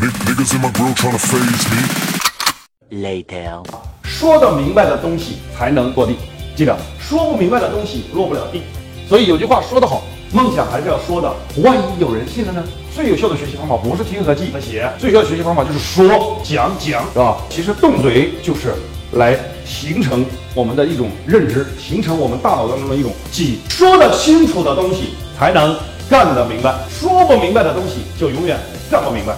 Niggas in my grill tryna phase me. Later. 说得明白的东西才能落地，记得，说不明白的东西落不了地。所以有句话说得好，梦想还是要说的，万一有人信了呢？最有效的学习方法不是听和记和写，最有效的学习方法就是说讲讲，是吧？其实动嘴就是来形成我们的一种认知，形成我们大脑当中的一种记忆。说得清楚的东西才能干得明白，说不明白的东西就永远干不明白。